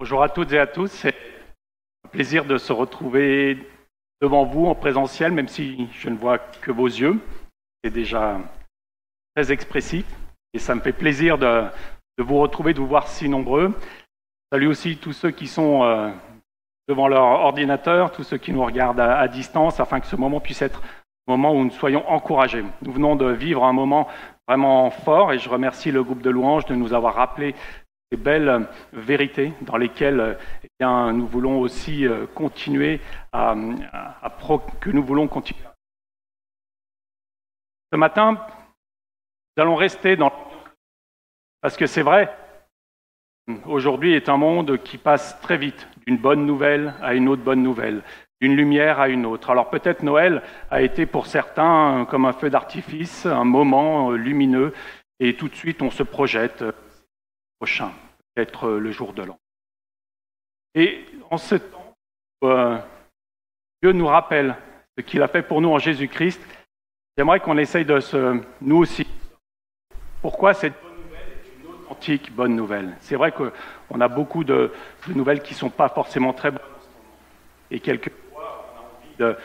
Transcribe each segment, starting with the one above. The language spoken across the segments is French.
Bonjour à toutes et à tous. C'est un plaisir de se retrouver devant vous en présentiel, même si je ne vois que vos yeux. C'est déjà très expressif et ça me fait plaisir de, vous retrouver, de vous voir si nombreux. Salut aussi tous ceux qui sont euh, devant leur ordinateur, tous ceux qui nous regardent à, distance, afin que ce moment puisse être un moment où nous soyons encouragés. Nous venons de vivre un moment vraiment fort et je remercie le groupe de louanges de nous avoir rappelé ces belles vérités dans lesquelles eh bien, nous voulons aussi euh, continuer à, que nous voulons continuer. Ce matin, nous allons rester dans parce que c'est vrai, aujourd'hui est un monde qui passe très vite d'une bonne nouvelle à une autre bonne nouvelle, d'une lumière à une autre. Alors peut-être Noël a été pour certains comme un feu d'artifice, un moment lumineux, et tout de suite on se projette prochain, peut-être euh, le jour de l'an. Et en ce temps, euh, Dieu nous rappelle ce qu'il a fait pour nous en Jésus-Christ. J'aimerais qu'on essaye de se, nous aussi, pourquoi cette bonne nouvelle est une authentique bonne nouvelle? C'est vrai qu'on a beaucoup de, nouvelles qui ne sont pas forcément très bonnes. Et quelquefois, on a envie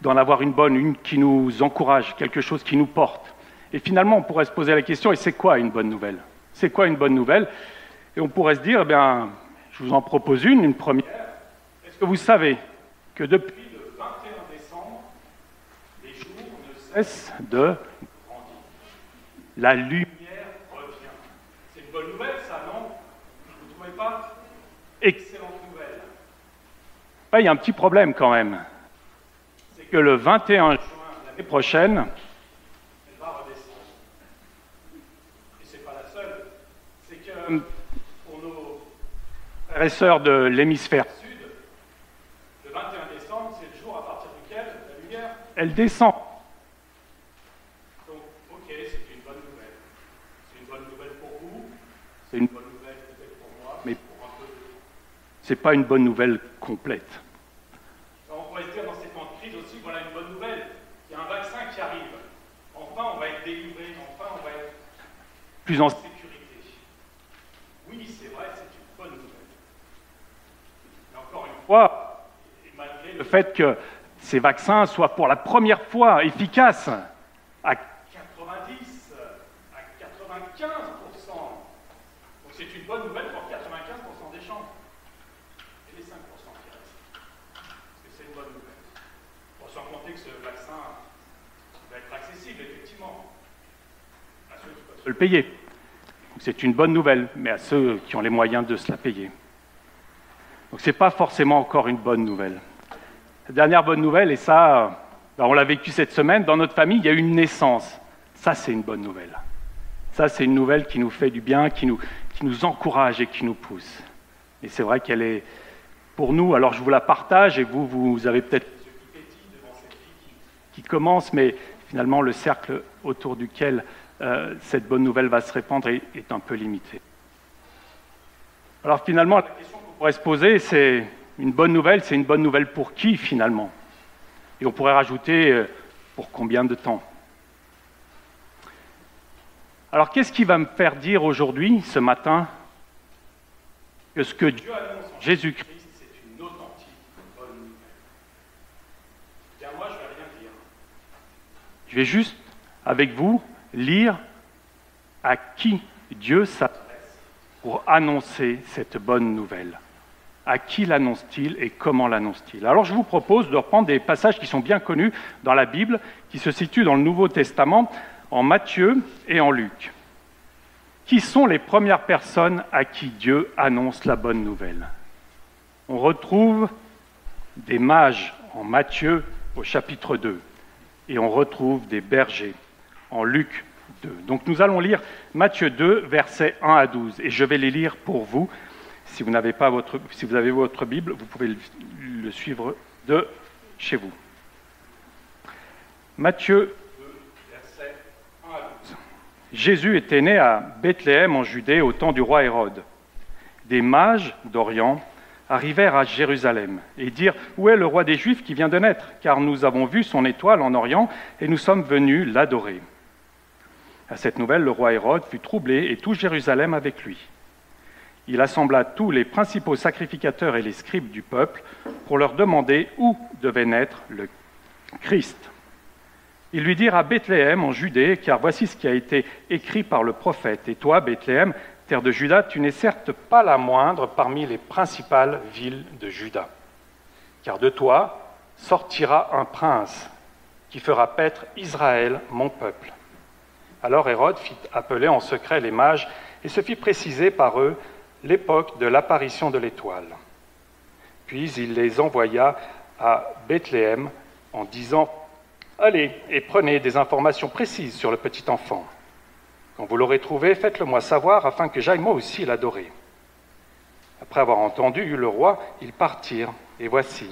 d'en avoir une bonne, une qui nous encourage, quelque chose qui nous porte. Et finalement, on pourrait se poser la question, et c'est quoi une bonne nouvelle? C'est quoi une bonne nouvelle? Et on pourrait se dire, eh bien, je vous en propose une, une première. Est-ce que vous savez que depuis le 21 décembre, les jours ne cessent de grandir? La lumière revient. C'est une bonne nouvelle, ça, non? Vous ne trouvez pas Excellente nouvelle. il y a un petit problème quand même. C'est que le 21 juin de l'année prochaine, pour nos de l'hémisphère sud, le 21 décembre, c'est le jour à partir duquel la lumière, elle descend. Donc, ok, c'est une bonne nouvelle. C'est une bonne nouvelle pour vous, c'est une bonne nouvelle peut-être pour moi, mais pour un peu. C'est pas une bonne nouvelle complète. on pourrait se dire dans ces temps de crise aussi, voilà une bonne nouvelle. Il y a un vaccin qui arrive. Enfin, on va être délivré, enfin, on va être plus en et malgré le fait que ces vaccins soient pour la première fois efficaces à 90, à 95%. Donc c'est une bonne nouvelle pour 95% des gens. Et les 5% qui restent. C'est une bonne nouvelle. Bon, sans compter que ce vaccin va être accessible, effectivement, à ceux qui peuvent le payer. C'est une bonne nouvelle, mais à ceux qui ont les moyens de se la payer. Donc ce n'est pas forcément encore une bonne nouvelle. La dernière bonne nouvelle, et ça, ben, on l'a vécu cette semaine, dans notre famille, il y a eu une naissance. Ça, c'est une bonne nouvelle. Ça, c'est une nouvelle qui nous fait du bien, qui nous, qui nous encourage et qui nous pousse. Et c'est vrai qu'elle est pour nous, alors je vous la partage, et vous, vous avez peut-être qui, commence, mais finalement, le cercle autour duquel euh, cette bonne nouvelle va se répandre est, est un peu limité. Alors finalement, la question pourrait se poser, c'est une bonne nouvelle, c'est une bonne nouvelle pour qui finalement? Et on pourrait rajouter euh, pour combien de temps? Alors qu'est-ce qui va me faire dire aujourd'hui, ce matin, que ce que Dieu annonce en Jésus-Christ, c'est une authentique bonne nouvelle? Bien moi, je ne vais rien dire. Je vais juste, avec vous, lire à qui Dieu s'adresse pour annoncer cette bonne nouvelle. À qui l'annonce-t-il et comment l'annonce-t-il Alors je vous propose de reprendre des passages qui sont bien connus dans la Bible, qui se situent dans le Nouveau Testament, en Matthieu et en Luc. Qui sont les premières personnes à qui Dieu annonce la bonne nouvelle On retrouve des mages en Matthieu au chapitre 2 et on retrouve des bergers en Luc 2. Donc nous allons lire Matthieu 2, versets 1 à 12 et je vais les lire pour vous si vous, avez votre Bible, vous pouvez le, suivre de chez vous. Matthieu, verset 1 à 12. Jésus était né à Bethléem en Judée au temps du roi Hérode. Des mages d'Orient arrivèrent à Jérusalem et dirent Où est le roi des Juifs qui vient de naître? Car nous avons vu son étoile en Orient et nous sommes venus l'adorer. À cette nouvelle, le roi Hérode fut troublé et tout Jérusalem avec lui. Il assembla tous les principaux sacrificateurs et les scribes du peuple pour leur demander où devait naître le Christ. Ils lui dirent à Bethléem en Judée, car voici ce qui a été écrit par le prophète. Et toi, Bethléem, terre de Juda, tu n'es certes pas la moindre parmi les principales villes de Juda. Car de toi sortira un prince qui fera paître Israël, mon peuple. Alors Hérode fit appeler en secret les mages et se fit préciser par eux l'époque de l'apparition de l'étoile. Puis il les envoya à Bethléem en disant Allez et prenez des informations précises sur le petit enfant. Quand vous l'aurez trouvé, faites-le moi savoir afin que j'aille moi aussi l'adorer. Après avoir entendu le roi, ils partirent, et voici,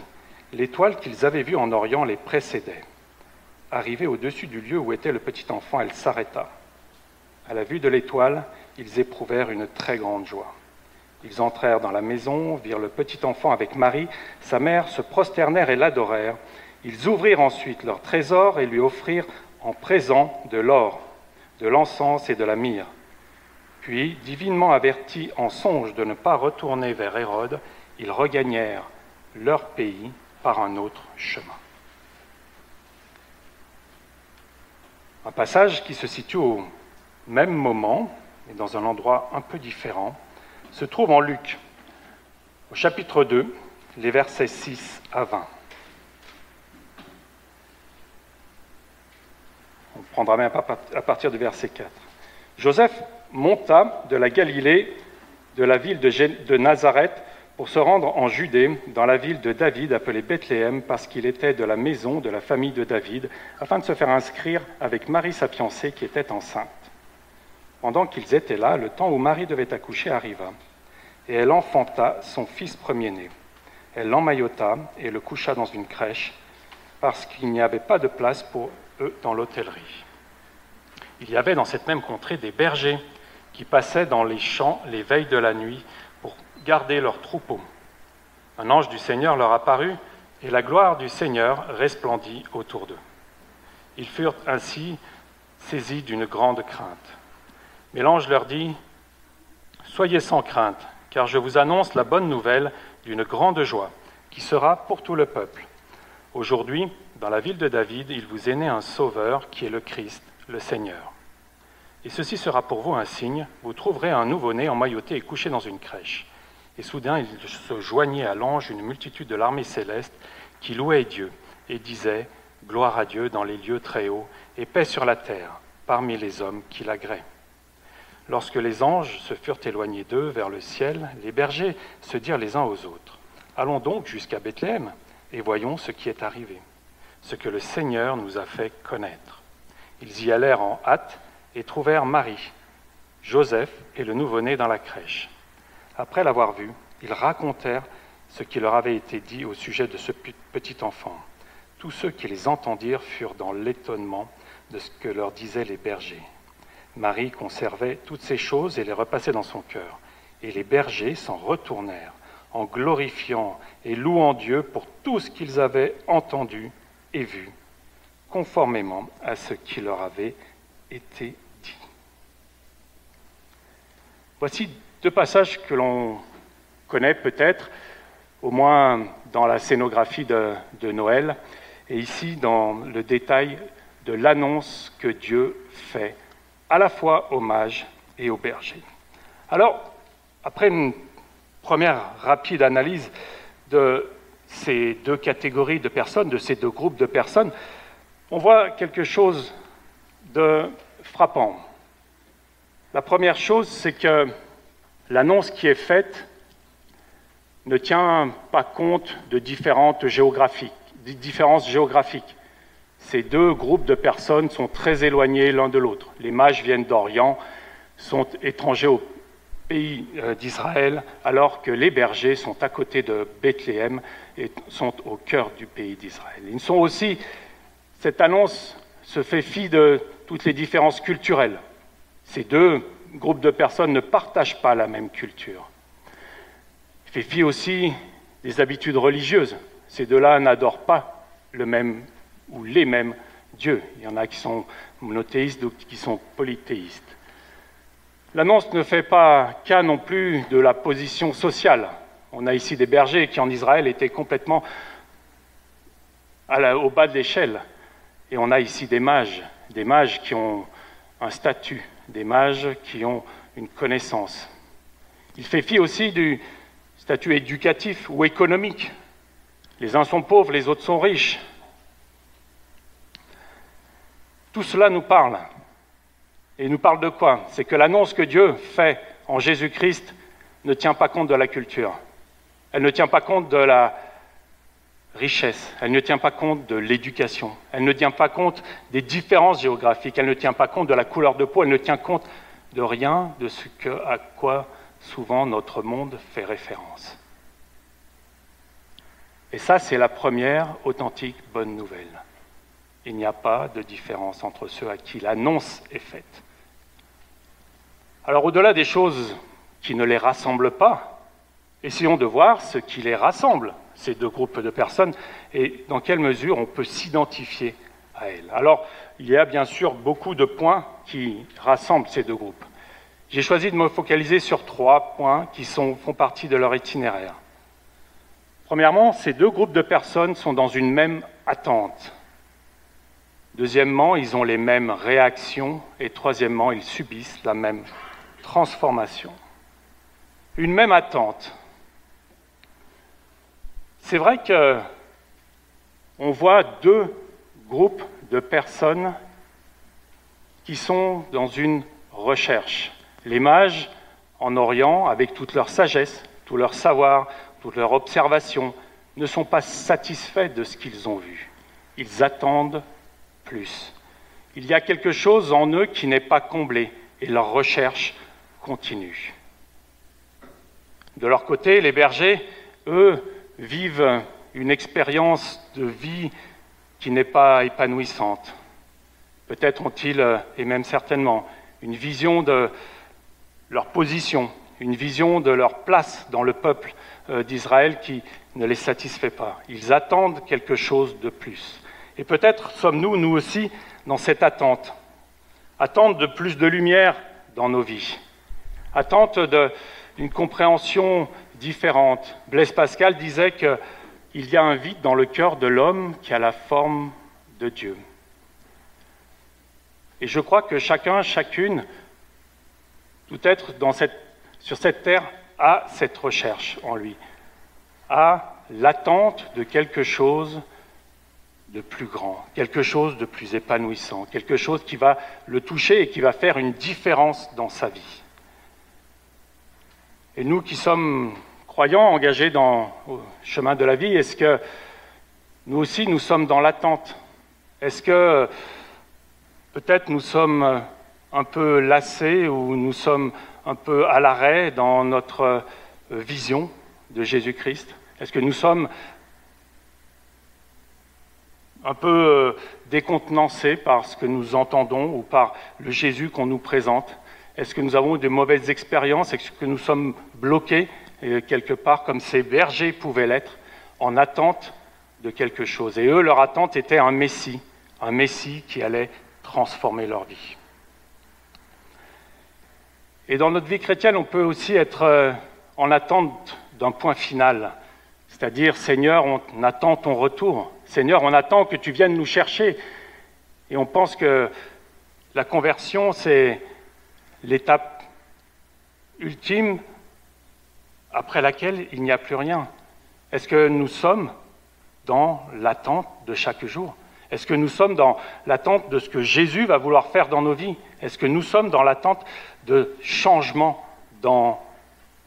l'étoile qu'ils avaient vue en Orient les précédait. Arrivée au-dessus du lieu où était le petit enfant, elle s'arrêta. À la vue de l'étoile, ils éprouvèrent une très grande joie. Ils entrèrent dans la maison, virent le petit enfant avec Marie, sa mère, se prosternèrent et l'adorèrent. Ils ouvrirent ensuite leur trésor et lui offrirent en présent de l'or de l'encens et de la myrrhe. Puis, divinement avertis en songe de ne pas retourner vers Hérode, ils regagnèrent leur pays par un autre chemin. Un passage qui se situe au même moment, et dans un endroit un peu différent, se trouve en Luc, au chapitre 2, les versets 6 à 20. On prendra même à partir du verset 4. Joseph monta de la Galilée, de la ville de Nazareth, pour se rendre en Judée, dans la ville de David, appelée Bethléem, parce qu'il était de la maison de la famille de David, afin de se faire inscrire avec Marie, sa fiancée, qui était enceinte. Pendant qu'ils étaient là, le temps où Marie devait accoucher arriva, et elle enfanta son fils premier-né. Elle l'emmaillota et le coucha dans une crèche, parce qu'il n'y avait pas de place pour eux, dans l'hôtellerie. Il y avait dans cette même contrée des bergers qui passaient dans les champs les veilles de la nuit pour garder leurs troupeaux. Un ange du Seigneur leur apparut et la gloire du Seigneur resplendit autour d'eux. Ils furent ainsi saisis d'une grande crainte. Mais l'ange leur dit, Soyez sans crainte, car je vous annonce la bonne nouvelle d'une grande joie qui sera pour tout le peuple. Aujourd'hui, dans la ville de David, il vous est né un sauveur qui est le Christ, le Seigneur. Et ceci sera pour vous un signe, vous trouverez un nouveau-né emmailloté et couché dans une crèche. Et soudain, il se joignait à l'ange une multitude de l'armée céleste qui louait Dieu et disait Gloire à Dieu dans les lieux très hauts et paix sur la terre parmi les hommes qui l'agréent. Lorsque les anges se furent éloignés d'eux vers le ciel, les bergers se dirent les uns aux autres Allons donc jusqu'à Bethléem et voyons ce qui est arrivé ce que le Seigneur nous a fait connaître. Ils y allèrent en hâte et trouvèrent Marie, Joseph et le nouveau-né dans la crèche. Après l'avoir vu, ils racontèrent ce qui leur avait été dit au sujet de ce petit enfant. Tous ceux qui les entendirent furent dans l'étonnement de ce que leur disaient les bergers. Marie conservait toutes ces choses et les repassait dans son cœur. Et les bergers s'en retournèrent en glorifiant et louant Dieu pour tout ce qu'ils avaient entendu et vu, conformément à ce qui leur avait été dit. Voici deux passages que l'on connaît peut-être, au moins dans la scénographie de, de, Noël, et ici dans le détail de l'annonce que Dieu fait à la fois aux mages et aux bergers. Alors, après une première rapide analyse de ces deux catégories de personnes, de ces deux groupes de personnes, on voit quelque chose de frappant. La première chose, c'est que l'annonce qui est faite ne tient pas compte de différentes géographiques, différences géographiques. Ces deux groupes de personnes sont très éloignés l'un de l'autre. Les mages viennent d'Orient, sont étrangers au pays euh, d'Israël, alors que les bergers sont à côté de Bethléem et sont au cœur du pays d'Israël. Ils sont aussi, cette annonce se fait fi de toutes les différences culturelles. Ces deux groupes de personnes ne partagent pas la même culture. Il fait fi aussi des habitudes religieuses. Ces deux-là n'adorent pas le même ou les mêmes dieux. Il y en a qui sont monothéistes, d'autres qui sont polythéistes. L'annonce ne fait pas cas non plus de la position sociale. On a ici des bergers qui en Israël étaient complètement au bas de l'échelle. Et on a ici des mages, des mages qui ont un statut, des mages qui ont une connaissance. Il fait fi aussi du statut éducatif ou économique. Les uns sont pauvres, les autres sont riches. Tout cela nous parle. Et nous parle de quoi? C'est que l'annonce que Dieu fait en Jésus-Christ ne tient pas compte de la culture. Elle ne tient pas compte de la richesse, elle ne tient pas compte de l'éducation, elle ne tient pas compte des différences géographiques, elle ne tient pas compte de la couleur de peau, elle ne tient compte de rien de ce à quoi souvent notre monde fait référence. Et ça, c'est la première authentique bonne nouvelle. Il n'y a pas de différence entre ceux à qui l'annonce est faite. Alors au-delà des choses qui ne les rassemblent pas, essayons de voir ce qui les rassemble ces deux groupes de personnes et dans quelle mesure on peut s'identifier à elles. Alors, il y a bien sûr beaucoup de points qui rassemblent ces deux groupes. J'ai choisi de me focaliser sur trois points qui font partie de leur itinéraire. Premièrement, ces deux groupes de personnes sont dans une même attente. Deuxièmement, ils ont les mêmes réactions. Et troisièmement, ils subissent la même transformation. Une même attente. C'est vrai que on voit deux groupes de personnes qui sont dans une recherche. Les mages en Orient, avec toute leur sagesse, tout leur savoir, toute leur observation, ne sont pas satisfaits de ce qu'ils ont vu. Ils attendent Il y a quelque chose en eux qui n'est pas comblé et leur recherche continue. De leur côté, les bergers, eux, vivent une expérience de vie qui n'est pas épanouissante. Peut-être ont-ils, et même certainement, une vision de leur position, une vision de leur place dans le peuple euh, d'Israël qui ne les satisfait pas. Ils attendent quelque chose de plus. Et peut-être sommes-nous, nous aussi, dans cette attente. Attente de plus de lumière dans nos vies. Attente d'une compréhension différentes. Blaise Pascal disait qu'il y a un vide dans le cœur de l'homme qui a la forme de Dieu. Et je crois que chacun, chacune, tout être sur cette terre a cette recherche en lui, a l'attente de quelque chose de plus grand, quelque chose de plus épanouissant, quelque chose qui va le toucher et qui va faire une différence dans sa vie. Et nous qui sommes croyants engagés dans le chemin de la vie, est-ce que nous aussi nous sommes dans l'attente? Est-ce que peut-être nous sommes un peu lassés ou nous sommes un peu à l'arrêt dans notre vision de Jésus-Christ? Est-ce que nous sommes un peu euh, décontenancés par ce que nous entendons ou par le Jésus qu'on nous présente Est-ce que nous avons eu de mauvaises expériences? Est-ce que nous sommes bloqués quelque part comme ces bergers pouvaient l'être, en attente de quelque chose? Et eux, leur attente était un Messie, un Messie qui allait transformer leur vie. Et dans notre vie chrétienne, on peut aussi être euh, en attente d'un point final, c'est-à-dire, Seigneur, on attend ton retour. Seigneur, on attend que tu viennes nous chercher. Et on pense que la conversion, c'est l'étape ultime après laquelle il n'y a plus rien. Est-ce que nous sommes dans l'attente de chaque jour? Est-ce que nous sommes dans l'attente de ce que Jésus va vouloir faire dans nos vies? Est-ce que nous sommes dans l'attente de changements dans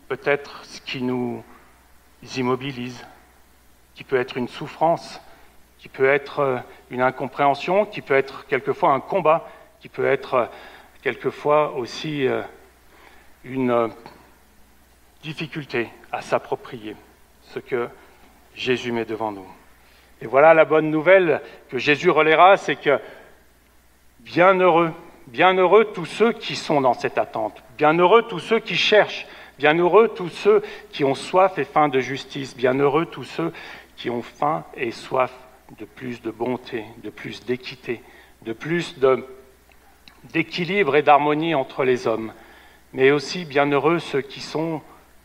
peut-être ce qui nous immobilise, qui peut être une souffrance, qui peut être euh, une incompréhension, qui peut être quelquefois un combat, qui peut être euh, quelquefois aussi euh, une difficulté à s'approprier ce que Jésus met devant nous. Et voilà la bonne nouvelle que Jésus relaiera, c'est que bienheureux, bienheureux tous ceux qui sont dans cette attente, bienheureux tous ceux qui cherchent, bienheureux tous ceux qui ont soif et faim de justice, bienheureux tous ceux qui ont faim et soif de plus de bonté, de plus d'équité, de plus d'équilibre et d'harmonie entre les hommes, mais aussi bienheureux ceux qui sont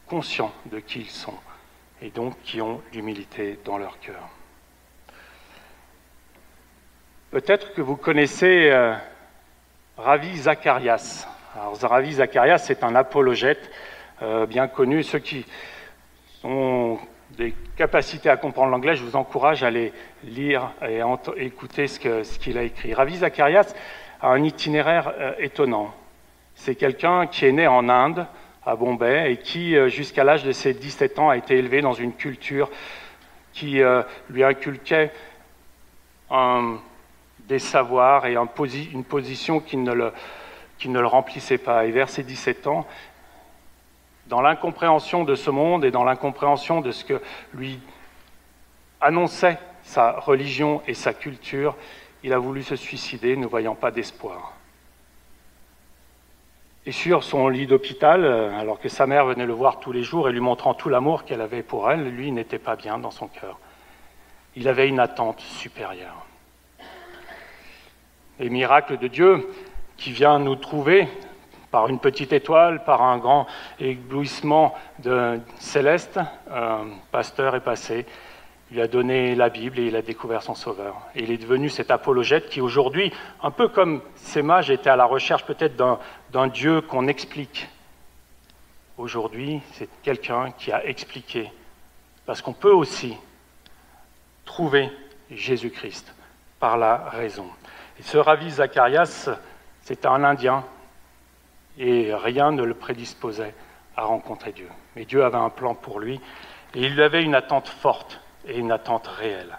conscients de qui ils sont et donc qui ont l'humilité dans leur cœur. Peut-être que vous connaissez euh, Ravi Zacharias. Alors, Ravi Zacharias, c'est un apologète euh, bien connu. Ceux qui ont des capacités à comprendre l'anglais, je vous encourage à aller lire et écouter ce qu'il a écrit. Ravi Zacharias a un itinéraire euh, étonnant. C'est quelqu'un qui est né en Inde, à Bombay, et qui, euh, jusqu'à l'âge de ses 17 ans, a été élevé dans une culture qui euh, lui inculquait des savoirs et une position qui ne le remplissait pas. Et vers ses 17 ans, dans l'incompréhension de ce monde et dans l'incompréhension de ce que lui annonçait sa religion et sa culture, il a voulu se suicider, ne voyant pas d'espoir. Et sur son lit d'hôpital, euh, alors que sa mère venait le voir tous les jours et lui montrant tout l'amour qu'elle avait pour elle, lui n'était pas bien dans son cœur. Il avait une attente supérieure. Les miracles de Dieu qui vient nous trouver par une petite étoile, par un grand éblouissement céleste, un pasteur est passé, il a donné la Bible et il a découvert son Sauveur. Et il est devenu cet apologète qui aujourd'hui, un peu comme ces mages étaient à la recherche peut-être d'un Dieu qu'on explique. Aujourd'hui, c'est quelqu'un qui a expliqué. Parce qu'on peut aussi trouver Jésus-Christ par la raison. Et ce Ravi Zacharias, c'était un Indien et rien ne le prédisposait à rencontrer Dieu. Mais Dieu avait un plan pour lui et il avait une attente forte et une attente réelle.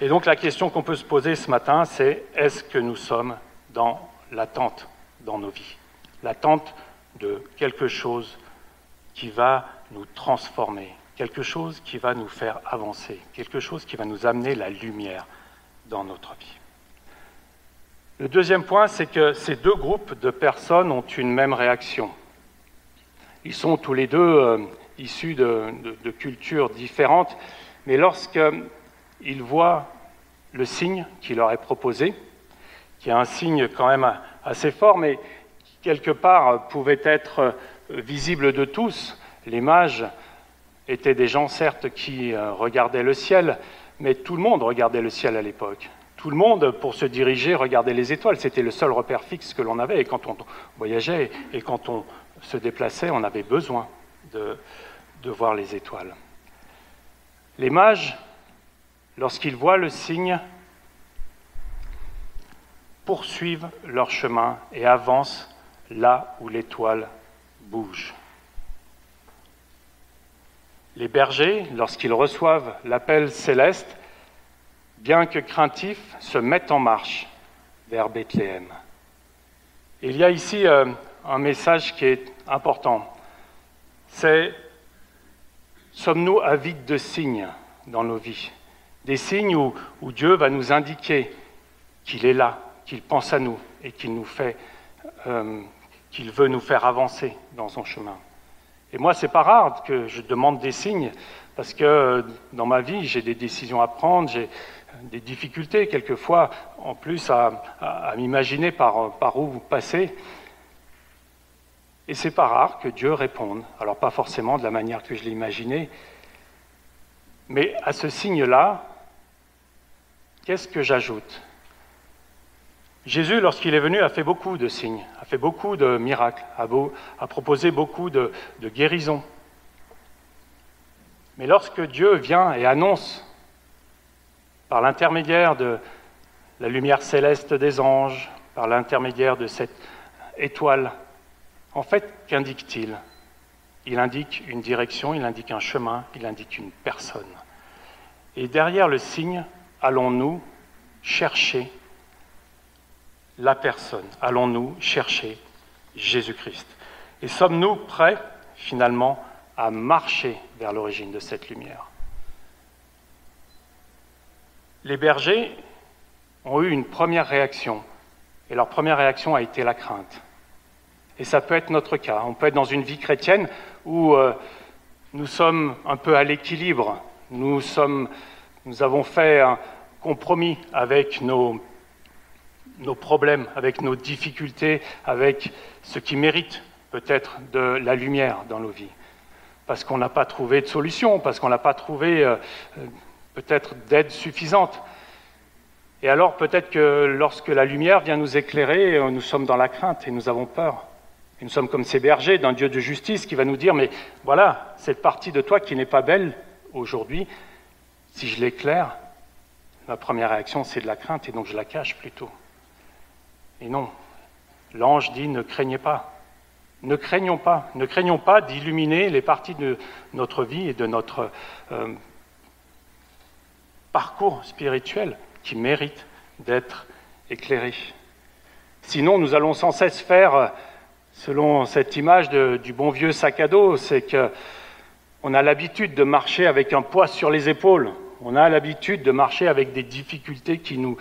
Et donc la question qu'on peut se poser ce matin, c'est est-ce que nous sommes dans l'attente dans nos vies? L'attente de quelque chose qui va nous transformer, quelque chose qui va nous faire avancer, quelque chose qui va nous amener la lumière dans notre vie. Le deuxième point, c'est que ces deux groupes de personnes ont une même réaction. Ils sont tous les deux euh, issus de, cultures différentes, mais lorsqu'ils voient le signe qui leur est proposé, qui est un signe quand même assez fort, mais qui quelque part pouvait être visible de tous, les mages étaient des gens certes qui euh, regardaient le ciel, mais tout le monde regardait le ciel à l'époque. Tout le monde, pour se diriger, regardait les étoiles. C'était le seul repère fixe que l'on avait. Et quand on voyageait et quand on se déplaçait, on avait besoin de, de voir les étoiles. Les mages, lorsqu'ils voient le signe, poursuivent leur chemin et avancent là où l'étoile bouge. Les bergers, lorsqu'ils reçoivent l'appel céleste, bien que craintifs, se mettent en marche vers Bethléem. Il y a ici euh, un message qui est important. C'est Sommes-nous avides de signes dans nos vies? Des signes où, Dieu va nous indiquer qu'il est là, qu'il pense à nous et qu'il nous fait, euh, qu'il veut nous faire avancer dans son chemin. Et moi, c'est pas rare que je demande des signes parce que euh, dans ma vie, j'ai des décisions à prendre, des difficultés quelquefois, en plus à, m'imaginer par, où vous passez. Et c'est pas rare que Dieu réponde. Alors pas forcément de la manière que je l'ai imaginé, mais à ce signe-là, qu'est-ce que j'ajoute? Jésus, lorsqu'il est venu, a fait beaucoup de signes, a fait beaucoup de miracles, a, proposé beaucoup de, de guérisons. Mais lorsque Dieu vient et annonce, par l'intermédiaire de la lumière céleste des anges, par l'intermédiaire de cette étoile. En fait, qu'indique-t-il? Il indique une direction, il indique un chemin, il indique une personne. Et derrière le signe, allons-nous chercher la personne? Allons-nous chercher Jésus-Christ? Et sommes-nous prêts, finalement, à marcher vers l'origine de cette lumière? Les bergers ont eu une première réaction, et leur première réaction a été la crainte. Et ça peut être notre cas. On peut être dans une vie chrétienne où euh, nous sommes un peu à l'équilibre. Nous, nous avons fait un compromis avec nos, problèmes, avec nos difficultés, avec ce qui mérite peut-être de la lumière dans nos vies, parce qu'on n'a pas trouvé de solution, parce qu'on n'a pas trouvé euh, peut-être d'aide suffisante. Et alors peut-être que lorsque la lumière vient nous éclairer, nous sommes dans la crainte et nous avons peur. Et nous sommes comme ces bergers d'un Dieu de justice qui va nous dire, mais voilà, cette partie de toi qui n'est pas belle aujourd'hui, si je l'éclaire, ma première réaction c'est de la crainte et donc je la cache plutôt. Et non, l'ange dit, ne craignez pas, ne craignons pas, ne craignons pas d'illuminer les parties de notre vie et de notre euh, parcours spirituel qui méritent d'être éclairés. Sinon, nous allons sans cesse faire, selon cette image du bon vieux sac à dos, c'est qu'on a l'habitude de marcher avec un poids sur les épaules, on a l'habitude de marcher avec des difficultés qui nous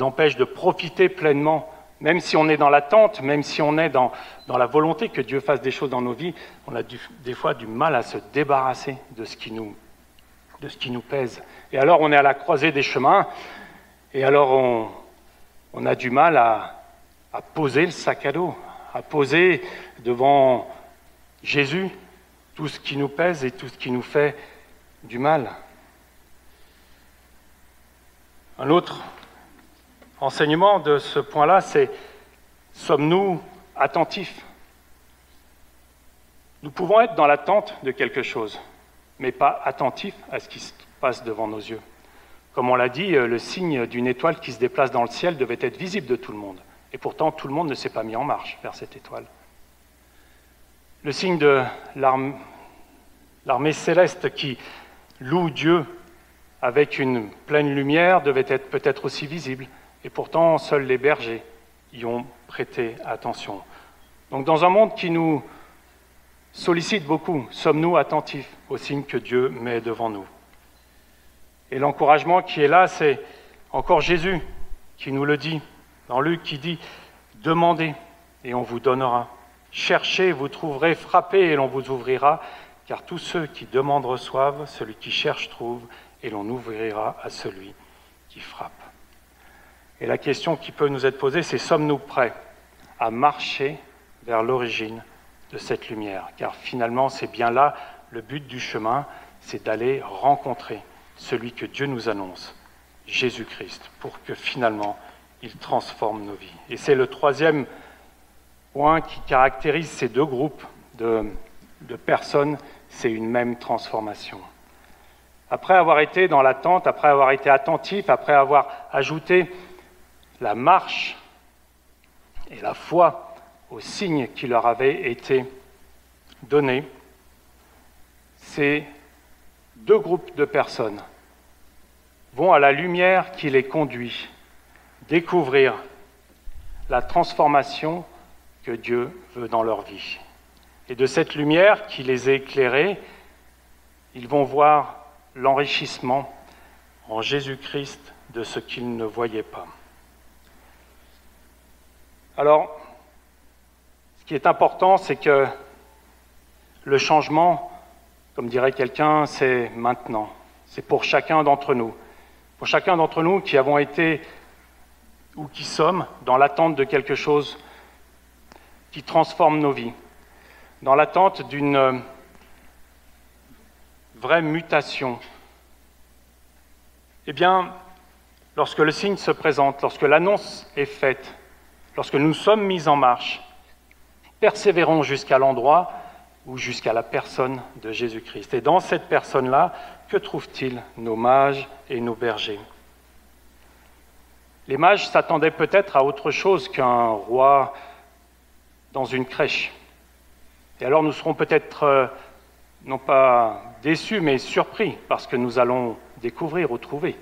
empêchent de profiter pleinement même si on est dans l'attente, même si on est dans, la volonté que Dieu fasse des choses dans nos vies, on a des fois du mal à se débarrasser de ce, qui nous, de ce qui nous pèse. Et alors on est à la croisée des chemins, et alors on, a du mal à, poser le sac à dos, à poser devant Jésus tout ce qui nous pèse et tout ce qui nous fait du mal. Un autre enseignement de ce point-là, c'est sommes-nous attentifs? Nous pouvons être dans l'attente de quelque chose, mais pas attentifs à ce qui se passe devant nos yeux. Comme on l'a dit, euh, le signe d'une étoile qui se déplace dans le ciel devait être visible de tout le monde. Et pourtant, tout le monde ne s'est pas mis en marche vers cette étoile. Le signe de l'armée céleste qui loue Dieu avec une pleine lumière devait être peut-être aussi visible. Et pourtant, seuls les bergers y ont prêté attention. Donc dans un monde qui nous sollicite beaucoup, sommes-nous attentifs aux signes que Dieu met devant nous? Et l'encouragement qui est là, c'est encore Jésus qui nous le dit. Dans Luc, qui dit, demandez et on vous donnera. Cherchez, vous trouverez, frappez et l'on vous ouvrira, car tous ceux qui demandent reçoivent, celui qui cherche trouve, et l'on ouvrira à celui qui frappe. Et la question qui peut nous être posée, c'est sommes-nous prêts à marcher vers l'origine de cette lumière Car finalement, c'est bien là le but du chemin, c'est d'aller rencontrer celui que Dieu nous annonce, Jésus-Christ, pour que finalement il transforme nos vies. Et c'est le troisième point qui caractérise ces deux groupes de, de personnes, c'est une même transformation. Après avoir été dans l'attente, après avoir été attentif, après avoir ajouté la marche et la foi aux signes qui leur avaient été donnés, ces deux groupes de personnes vont à la lumière qui les conduit découvrir la transformation que Dieu veut dans leur vie. Et de cette lumière qui les a éclairés, ils vont voir l'enrichissement en Jésus-Christ de ce qu'ils ne voyaient pas. Alors, qui est important, c'est que le changement, comme dirait quelqu'un, c'est maintenant. C'est pour chacun d'entre nous. Pour chacun d'entre nous qui avons été ou qui sommes dans l'attente de quelque chose qui transforme nos vies, dans l'attente d'une vraie mutation. Eh bien, lorsque le signe se présente, lorsque l'annonce est faite, lorsque nous sommes mis en marche, persévérons jusqu'à l'endroit ou jusqu'à la personne de Jésus-Christ. Et dans cette personne-là, que trouvent-ils nos mages et nos bergers? Les mages s'attendaient peut-être à autre chose qu'un roi dans une crèche. Et alors nous serons peut-être euh, non pas déçus, mais surpris parce que nous allons découvrir ou trouver.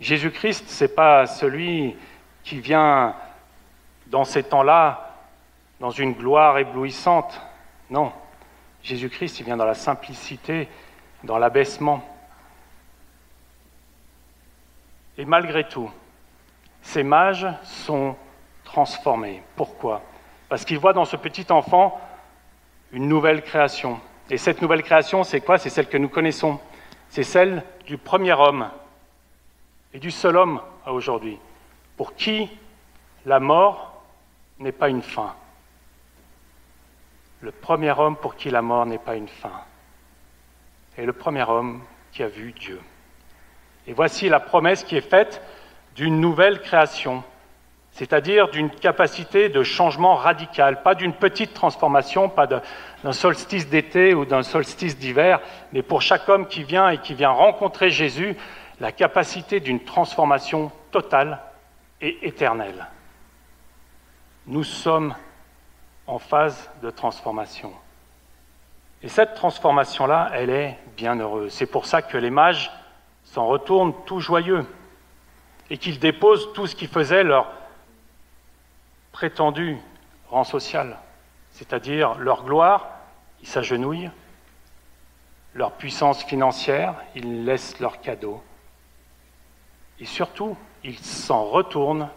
Jésus-Christ, ce n'est pas celui qui vient dans ces temps-là, dans une gloire éblouissante. Non, Jésus-Christ, il vient dans la simplicité, dans l'abaissement. Et malgré tout, ces mages sont transformés. Pourquoi? Parce qu'ils voient dans ce petit enfant une nouvelle création. Et cette nouvelle création, c'est quoi? C'est celle que nous connaissons. C'est celle du premier homme et du seul homme à aujourd'hui, pour qui la mort n'est pas une fin. Le premier homme pour qui la mort n'est pas une fin, et le premier homme qui a vu Dieu. Et voici la promesse qui est faite d'une nouvelle création, c'est-à-dire d'une capacité de changement radical, pas d'une petite transformation, pas d'un solstice d'été ou d'un solstice d'hiver, mais pour chaque homme qui vient et qui vient rencontrer Jésus, la capacité d'une transformation totale et éternelle. Nous sommes en phase de transformation. Et cette transformation-là, elle est bien heureuse. C'est pour ça que les mages s'en retournent tout joyeux et qu'ils déposent tout ce qui faisait leur prétendu rang social, c'est-à-dire leur gloire, ils s'agenouillent, leur puissance financière, ils laissent leurs cadeaux, et surtout, ils s'en retournent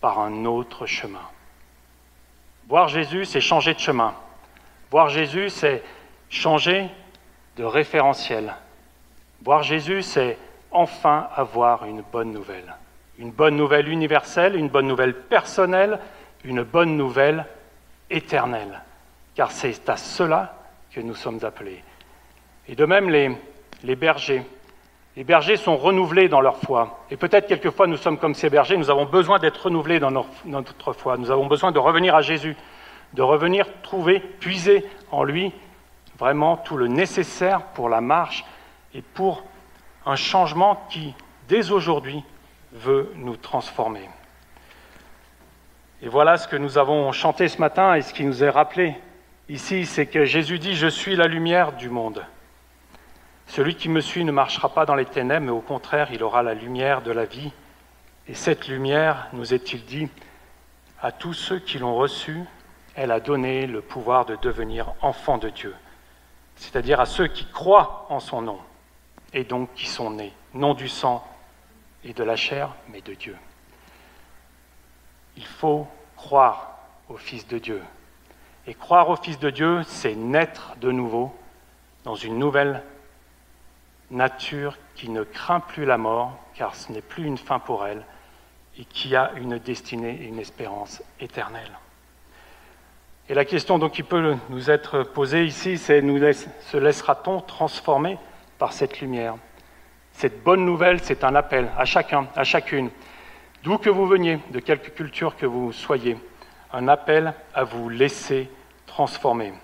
par un autre chemin. Voir Jésus, c'est changer de chemin. Voir Jésus, c'est changer de référentiel. Voir Jésus, c'est enfin avoir une bonne nouvelle. Une bonne nouvelle universelle, une bonne nouvelle personnelle, une bonne nouvelle éternelle. Car c'est à cela que nous sommes appelés. Et de même, les, les bergers. Les bergers sont renouvelés dans leur foi. Et peut-être quelquefois nous sommes comme ces bergers, nous avons besoin d'être renouvelés dans notre foi. Nous avons besoin de revenir à Jésus, de revenir trouver, puiser en lui vraiment tout le nécessaire pour la marche et pour un changement qui, dès aujourd'hui, veut nous transformer. Et voilà ce que nous avons chanté ce matin et ce qui nous est rappelé ici, c'est que Jésus dit, je suis la lumière du monde. Celui qui me suit ne marchera pas dans les ténèbres, mais au contraire, il aura la lumière de la vie. Et cette lumière, nous est-il dit, à tous ceux qui l'ont reçue, elle a donné le pouvoir de devenir enfants de Dieu, c'est-à-dire à ceux qui croient en son nom, et donc qui sont nés, non du sang et de la chair, mais de Dieu. Il faut croire au Fils de Dieu. Et croire au Fils de Dieu, c'est naître de nouveau dans une nouvelle nature qui ne craint plus la mort, car ce n'est plus une fin pour elle, et qui a une destinée et une espérance éternelle. Et la question qui peut nous être posée ici, c'est se laissera-t-on transformer par cette lumière? Cette bonne nouvelle, c'est un appel à chacun, à chacune, d'où que vous veniez, de quelque culture que vous soyez, un appel à vous laisser transformer.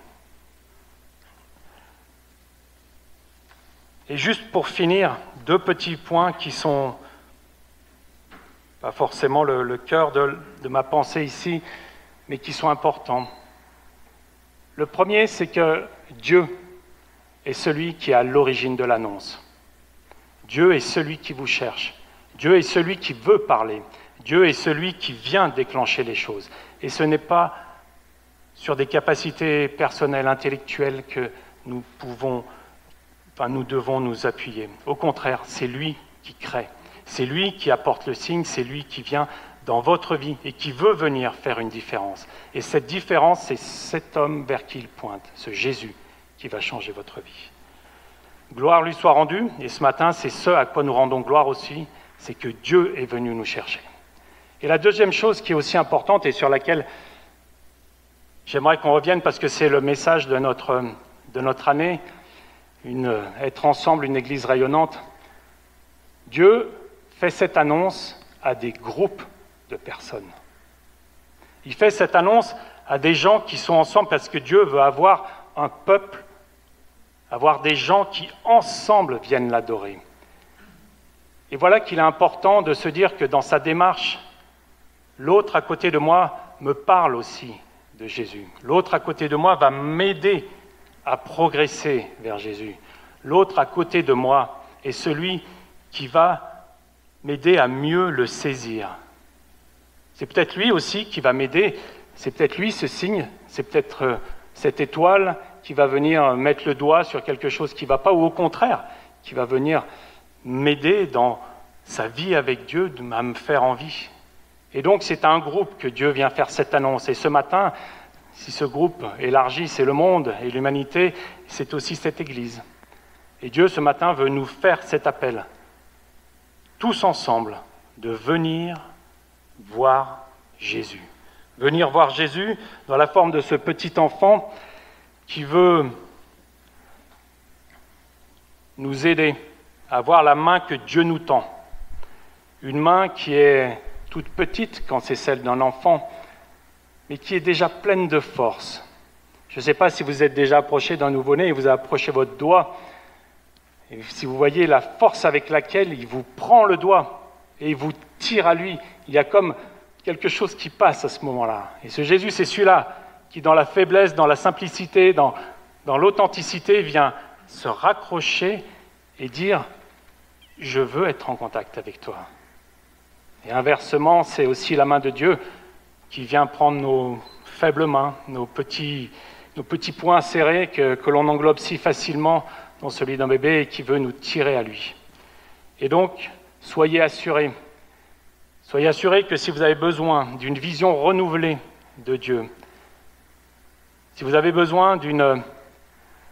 Et juste pour finir, deux petits points qui sont pas forcément le, cœur de, de ma pensée ici, mais qui sont importants. Le premier, c'est que Dieu est celui qui est à l'origine de l'annonce. Dieu est celui qui vous cherche. Dieu est celui qui veut parler. Dieu est celui qui vient déclencher les choses. Et ce n'est pas sur des capacités personnelles, intellectuelles que nous pouvons nous devons nous appuyer. Au contraire, c'est lui qui crée. C'est lui qui apporte le signe, c'est lui qui vient dans votre vie et qui veut venir faire une différence. Et cette différence, c'est cet homme vers qui il pointe, ce Jésus qui va changer votre vie. Gloire lui soit rendue, et ce matin, c'est ce à quoi nous rendons gloire aussi, c'est que Dieu est venu nous chercher. Et la deuxième chose qui est aussi importante et sur laquelle j'aimerais qu'on revienne parce que c'est le message de notre, de notre année, être ensemble une église rayonnante. Dieu fait cette annonce à des groupes de personnes. Il fait cette annonce à des gens qui sont ensemble parce que Dieu veut avoir un peuple, avoir des gens qui ensemble viennent l'adorer. Et voilà qu'il est important de se dire que dans sa démarche, l'autre à côté de moi me parle aussi de Jésus. L'autre à côté de moi va m'aider à progresser vers Jésus. L'autre à côté de moi est celui qui va m'aider à mieux le saisir. C'est peut-être lui aussi qui va m'aider, c'est peut-être lui ce signe, c'est peut-être euh, cette étoile qui va venir mettre le doigt sur quelque chose qui ne va pas, ou au contraire, qui va venir m'aider dans sa vie avec Dieu, à me faire envie. Et donc c'est à un groupe que Dieu vient faire cette annonce. Et ce matin, si ce groupe élargi, c'est le monde et l'humanité, c'est aussi cette Église. Et Dieu, ce matin, veut nous faire cet appel, tous ensemble, de venir voir Jésus, Venir voir Jésus dans la forme de ce petit enfant qui veut nous aider à voir la main que Dieu nous tend. Une main qui est toute petite quand c'est celle d'un enfant, mais qui est déjà pleine de force. Je ne sais pas si vous êtes déjà approché d'un nouveau-né et vous approchez votre doigt, et si vous voyez la force avec laquelle il vous prend le doigt et il vous tire à lui, il y a comme quelque chose qui passe à ce moment-là. Et ce Jésus, c'est celui-là qui, dans la faiblesse, dans la simplicité, dans, dans l'authenticité, vient se raccrocher et dire, je veux être en contact avec toi. Et inversement, c'est aussi la main de Dieu qui vient prendre nos faibles mains, nos petits, nos petits poings serrés que, que l'on englobe si facilement dans celui d'un bébé et qui veut nous tirer à lui. Et donc, soyez assurés, soyez assurés que si vous avez besoin d'une vision renouvelée de Dieu, si vous avez besoin d'une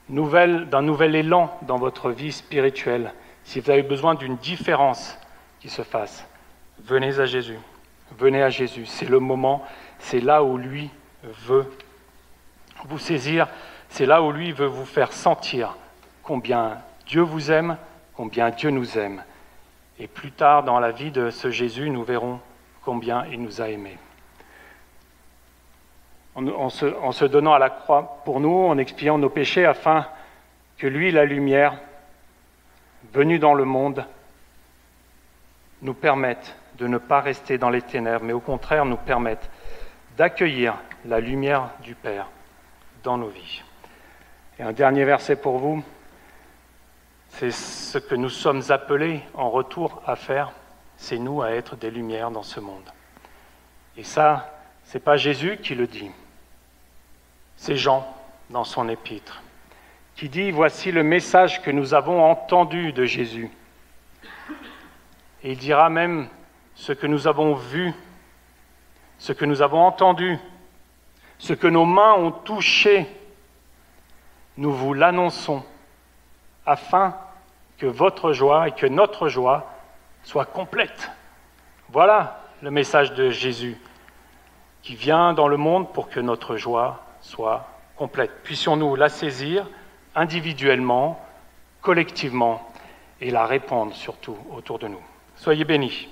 nouvelle, d'un nouvel élan dans votre vie spirituelle, si vous avez besoin d'une différence qui se fasse, venez à Jésus. Venez à Jésus. C'est le moment, c'est là où lui veut vous saisir, c'est là où lui veut vous faire sentir combien Dieu vous aime, combien Dieu nous aime. Et plus tard dans la vie de ce Jésus, nous verrons combien il nous a aimés. En, se, en se donnant à la croix pour nous, en expiant nos péchés, afin que lui, la lumière, venue dans le monde, nous permette de ne pas rester dans les ténèbres, mais au contraire nous permette d'accueillir la lumière du Père dans nos vies. Et un dernier verset pour vous, c'est ce que nous sommes appelés en retour à faire, c'est nous à être des lumières dans ce monde. Et ça, ce n'est pas Jésus qui le dit, c'est Jean dans son épître, qui dit, voici le message que nous avons entendu de Jésus. Et il dira même, ce que nous avons vu, ce que nous avons entendu, ce que nos mains ont touché, nous vous l'annonçons, afin que votre joie et que notre joie soient complètes. Voilà le message de Jésus qui vient dans le monde pour que notre joie soit complète. Puissions-nous la saisir individuellement, collectivement, et la répandre surtout autour de nous. Soyez bénis.